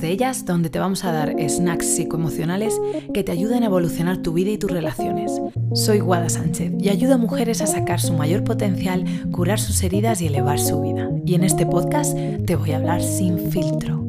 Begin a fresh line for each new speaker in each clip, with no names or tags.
de ellas donde te vamos a dar snacks psicoemocionales que te ayuden a evolucionar tu vida y tus relaciones. Soy Guada Sánchez y ayudo a mujeres a sacar su mayor potencial, curar sus heridas y elevar su vida. Y en este podcast te voy a hablar sin filtro.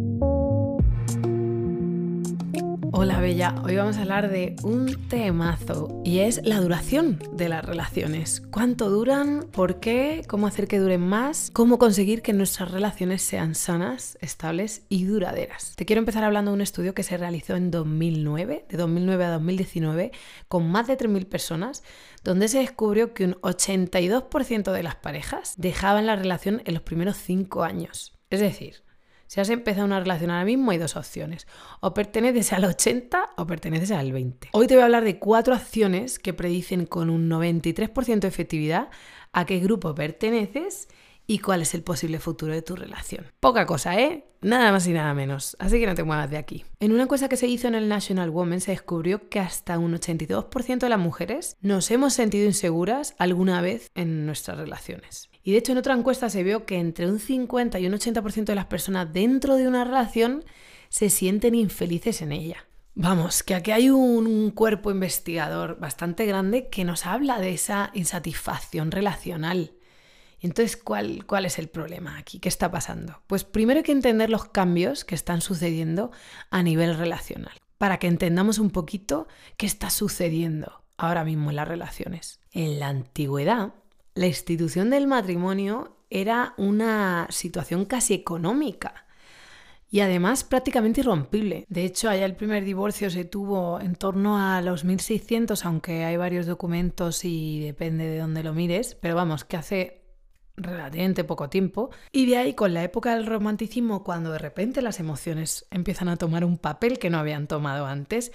Hola Bella, hoy vamos a hablar de un temazo y es la duración de las relaciones. ¿Cuánto duran? ¿Por qué? ¿Cómo hacer que duren más? ¿Cómo conseguir que nuestras relaciones sean sanas, estables y duraderas? Te quiero empezar hablando de un estudio que se realizó en 2009, de 2009 a 2019, con más de 3.000 personas, donde se descubrió que un 82% de las parejas dejaban la relación en los primeros 5 años. Es decir, si has empezado una relación ahora mismo, hay dos opciones. O perteneces al 80 o perteneces al 20. Hoy te voy a hablar de cuatro acciones que predicen con un 93% de efectividad a qué grupo perteneces y cuál es el posible futuro de tu relación. Poca cosa, ¿eh? Nada más y nada menos. Así que no te muevas de aquí. En una encuesta que se hizo en el National Women se descubrió que hasta un 82% de las mujeres nos hemos sentido inseguras alguna vez en nuestras relaciones. Y de hecho en otra encuesta se vio que entre un 50 y un 80% de las personas dentro de una relación se sienten infelices en ella. Vamos, que aquí hay un, cuerpo investigador bastante grande que nos habla de esa insatisfacción relacional. Entonces, ¿cuál, ¿cuál es el problema aquí? ¿Qué está pasando? Pues primero hay que entender los cambios que están sucediendo a nivel relacional, para que entendamos un poquito qué está sucediendo ahora mismo en las relaciones. En la antigüedad, la institución del matrimonio era una situación casi económica y además prácticamente irrompible. De hecho, allá el primer divorcio se tuvo en torno a los 1600, aunque hay varios documentos y depende de dónde lo mires, pero vamos, que hace relativamente poco tiempo. Y de ahí, con la época del romanticismo, cuando de repente las emociones empiezan a tomar un papel que no habían tomado antes,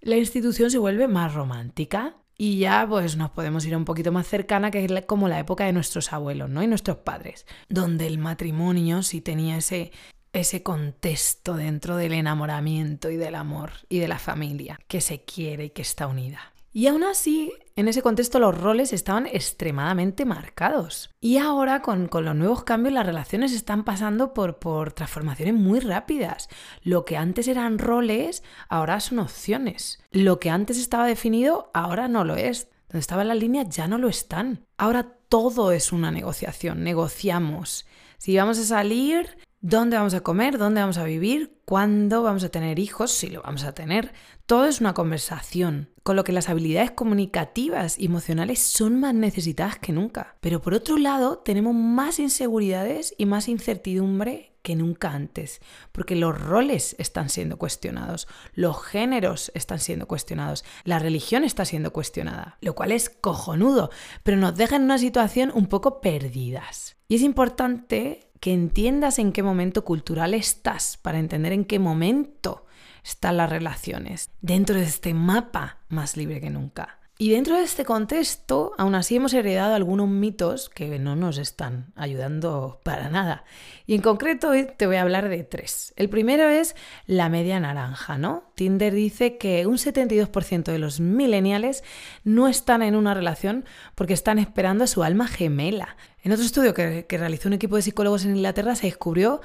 la institución se vuelve más romántica, y ya pues nos podemos ir un poquito más cercana, que es como la época de nuestros abuelos, ¿no? Y nuestros padres, donde el matrimonio sí tenía ese, ese contexto dentro del enamoramiento y del amor y de la familia, que se quiere y que está unida. Y aún así, en ese contexto los roles estaban extremadamente marcados. Y ahora con, los nuevos cambios las relaciones están pasando por, por transformaciones muy rápidas. Lo que antes eran roles, ahora son opciones. Lo que antes estaba definido, ahora no lo es. Donde estaban las líneas ya no lo están. Ahora todo es una negociación, negociamos. Si vamos a salir, dónde vamos a comer, dónde vamos a vivir, cuándo vamos a tener hijos, si lo vamos a tener. Todo es una conversación, con lo que las habilidades comunicativas y emocionales son más necesitadas que nunca. Pero por otro lado, tenemos más inseguridades y más incertidumbre que nunca antes, porque los roles están siendo cuestionados, los géneros están siendo cuestionados, la religión está siendo cuestionada, lo cual es cojonudo, pero nos deja en una situación un poco perdidas. Y es importante que entiendas en qué momento cultural estás, para entender en qué momento están las relaciones, dentro de este mapa más libre que nunca. Y dentro de este contexto, aún así hemos heredado algunos mitos que no nos están ayudando para nada. Y en concreto hoy te voy a hablar de tres. El primero es la media naranja, ¿no? Tinder dice que un 72% de los millennials no están en una relación porque están esperando a su alma gemela. En otro estudio que, que realizó un equipo de psicólogos en Inglaterra se descubrió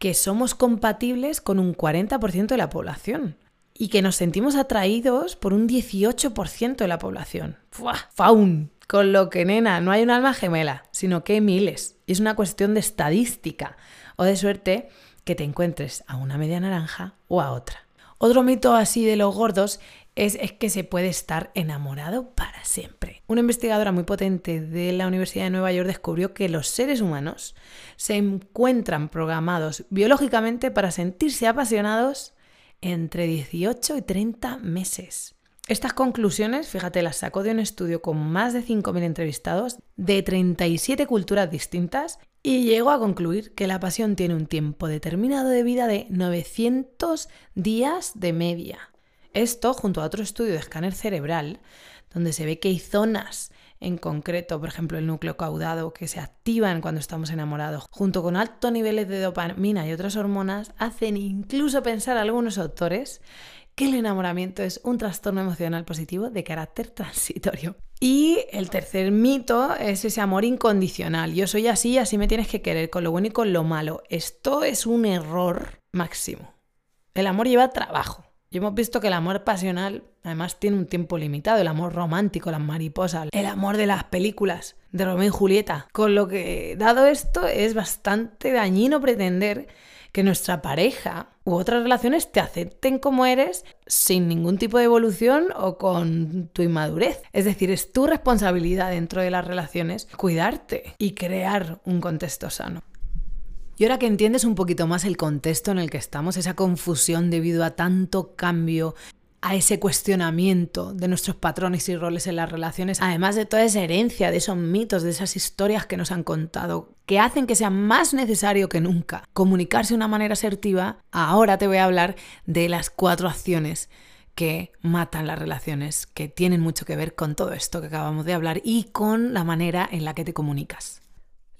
que somos compatibles con un 40% de la población y que nos sentimos atraídos por un 18% de la población. ¡Fua! ¡Faun! Con lo que, nena, no hay un alma gemela, sino que hay miles. Y es una cuestión de estadística o de suerte que te encuentres a una media naranja o a otra. Otro mito así de los gordos es, es, que se puede estar enamorado para siempre. Una investigadora muy potente de la Universidad de Nueva York descubrió que los seres humanos se encuentran programados biológicamente para sentirse apasionados entre 18 y 30 meses. Estas conclusiones, fíjate, las sacó de un estudio con más de 5.000 entrevistados de 37 culturas distintas y llegó a concluir que la pasión tiene un tiempo determinado de vida de 900 días de media. Esto, junto a otro estudio de escáner cerebral, donde se ve que hay zonas en concreto, por ejemplo, el núcleo caudado, que se activan cuando estamos enamorados, junto con altos niveles de dopamina y otras hormonas, hacen incluso pensar a algunos autores que el enamoramiento es un trastorno emocional positivo de carácter transitorio. Y el tercer mito es ese amor incondicional. Yo soy así, así me tienes que querer, con lo bueno y con lo malo. Esto es un error máximo. El amor lleva trabajo. Y hemos visto que el amor pasional además tiene un tiempo limitado, el amor romántico, las mariposas, el amor de las películas de Romeo y Julieta. Con lo que, dado esto, es bastante dañino pretender que nuestra pareja u otras relaciones te acepten como eres sin ningún tipo de evolución o con tu inmadurez. Es decir, es tu responsabilidad dentro de las relaciones cuidarte y crear un contexto sano. Y ahora que entiendes un poquito más el contexto en el que estamos, esa confusión debido a tanto cambio, a ese cuestionamiento de nuestros patrones y roles en las relaciones, además de toda esa herencia, de esos mitos, de esas historias que nos han contado, que hacen que sea más necesario que nunca comunicarse de una manera asertiva, ahora te voy a hablar de las cuatro acciones que matan las relaciones, que tienen mucho que ver con todo esto que acabamos de hablar y con la manera en la que te comunicas.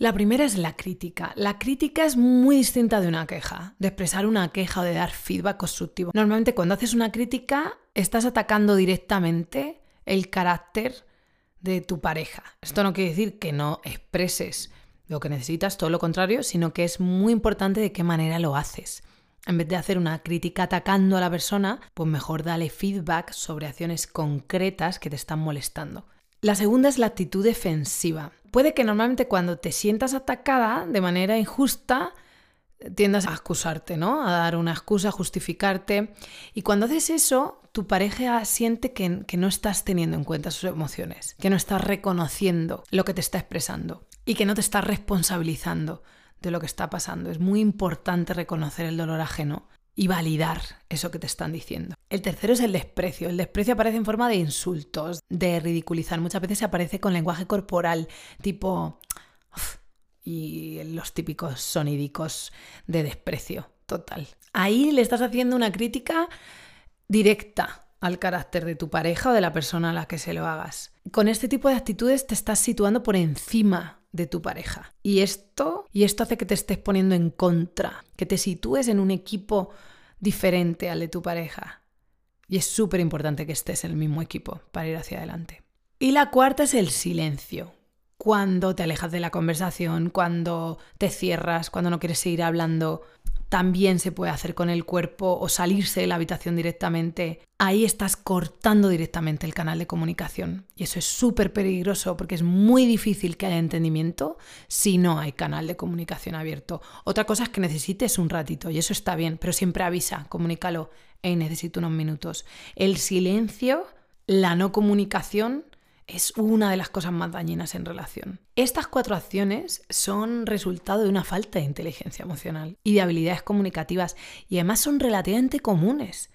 La primera es la crítica. La crítica es muy distinta de una queja, de expresar una queja o de dar feedback constructivo. Normalmente cuando haces una crítica estás atacando directamente el carácter de tu pareja. Esto no quiere decir que no expreses lo que necesitas, todo lo contrario, sino que es muy importante de qué manera lo haces. En vez de hacer una crítica atacando a la persona, pues mejor dale feedback sobre acciones concretas que te están molestando. La segunda es la actitud defensiva. Puede que normalmente cuando te sientas atacada de manera injusta, tiendas a excusarte, ¿no? A dar una excusa, a justificarte. Y cuando haces eso, tu pareja siente que, que, no estás teniendo en cuenta sus emociones, que no estás reconociendo lo que te está expresando y que no te estás responsabilizando de lo que está pasando. Es muy importante reconocer el dolor ajeno y validar eso que te están diciendo. El tercero es el desprecio. El desprecio aparece en forma de insultos, de ridiculizar. Muchas veces aparece con lenguaje corporal, tipo... y los típicos sonidicos de desprecio total. Ahí le estás haciendo una crítica directa al carácter de tu pareja o de la persona a la que se lo hagas. Con este tipo de actitudes te estás situando por encima de tu pareja. Y esto, y esto hace que te estés poniendo en contra, que te sitúes en un equipo diferente al de tu pareja. Y es súper importante que estés en el mismo equipo para ir hacia adelante. Y la cuarta es el silencio. Cuando te alejas de la conversación, cuando te cierras, cuando no quieres seguir hablando, también se puede hacer con el cuerpo o salirse de la habitación directamente. Ahí estás cortando directamente el canal de comunicación. Y eso es súper peligroso porque es muy difícil que haya entendimiento si no hay canal de comunicación abierto. Otra cosa es que necesites un ratito y eso está bien, pero siempre avisa, comunícalo. Hey, necesito unos minutos. El silencio, la no comunicación es una de las cosas más dañinas en relación. Estas cuatro acciones son resultado de una falta de inteligencia emocional y de habilidades comunicativas y además son relativamente comunes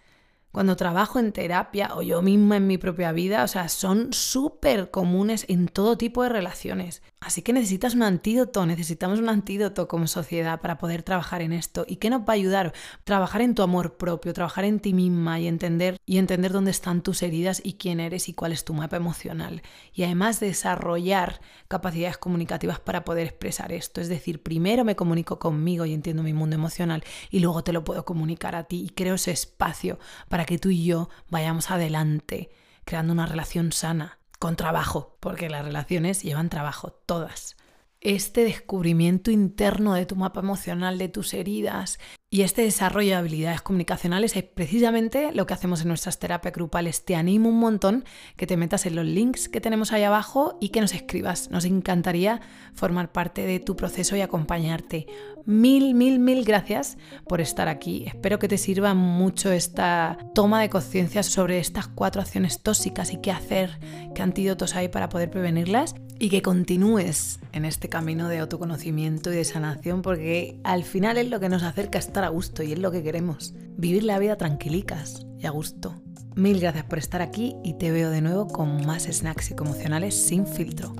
cuando trabajo en terapia o yo misma en mi propia vida, o sea, son súper comunes en todo tipo de relaciones. Así que necesitas un antídoto, necesitamos un antídoto como sociedad para poder trabajar en esto. ¿Y qué nos va a ayudar? Trabajar en tu amor propio, trabajar en ti misma y entender y entender dónde están tus heridas y quién eres y cuál es tu mapa emocional. Y además desarrollar capacidades comunicativas para poder expresar esto. Es decir, primero me comunico conmigo y entiendo mi mundo emocional y luego te lo puedo comunicar a ti y creo ese espacio para que tú y yo vayamos adelante, creando una relación sana, con trabajo, porque las relaciones llevan trabajo, todas. Este descubrimiento interno de tu mapa emocional, de tus heridas, y este desarrollo de habilidades comunicacionales es precisamente lo que hacemos en nuestras terapias grupales. Te animo un montón que te metas en los links que tenemos ahí abajo y que nos escribas. Nos encantaría formar parte de tu proceso y acompañarte. Mil, mil, mil gracias por estar aquí. Espero que te sirva mucho esta toma de conciencia sobre estas cuatro acciones tóxicas y qué hacer, qué antídotos hay para poder prevenirlas y que continúes en este camino de autoconocimiento y de sanación porque al final es lo que nos acerca a estar a gusto y es lo que queremos. Vivir la vida tranquilicas y a gusto. Mil gracias por estar aquí y te veo de nuevo con más snacks psicoemocionales sin filtro.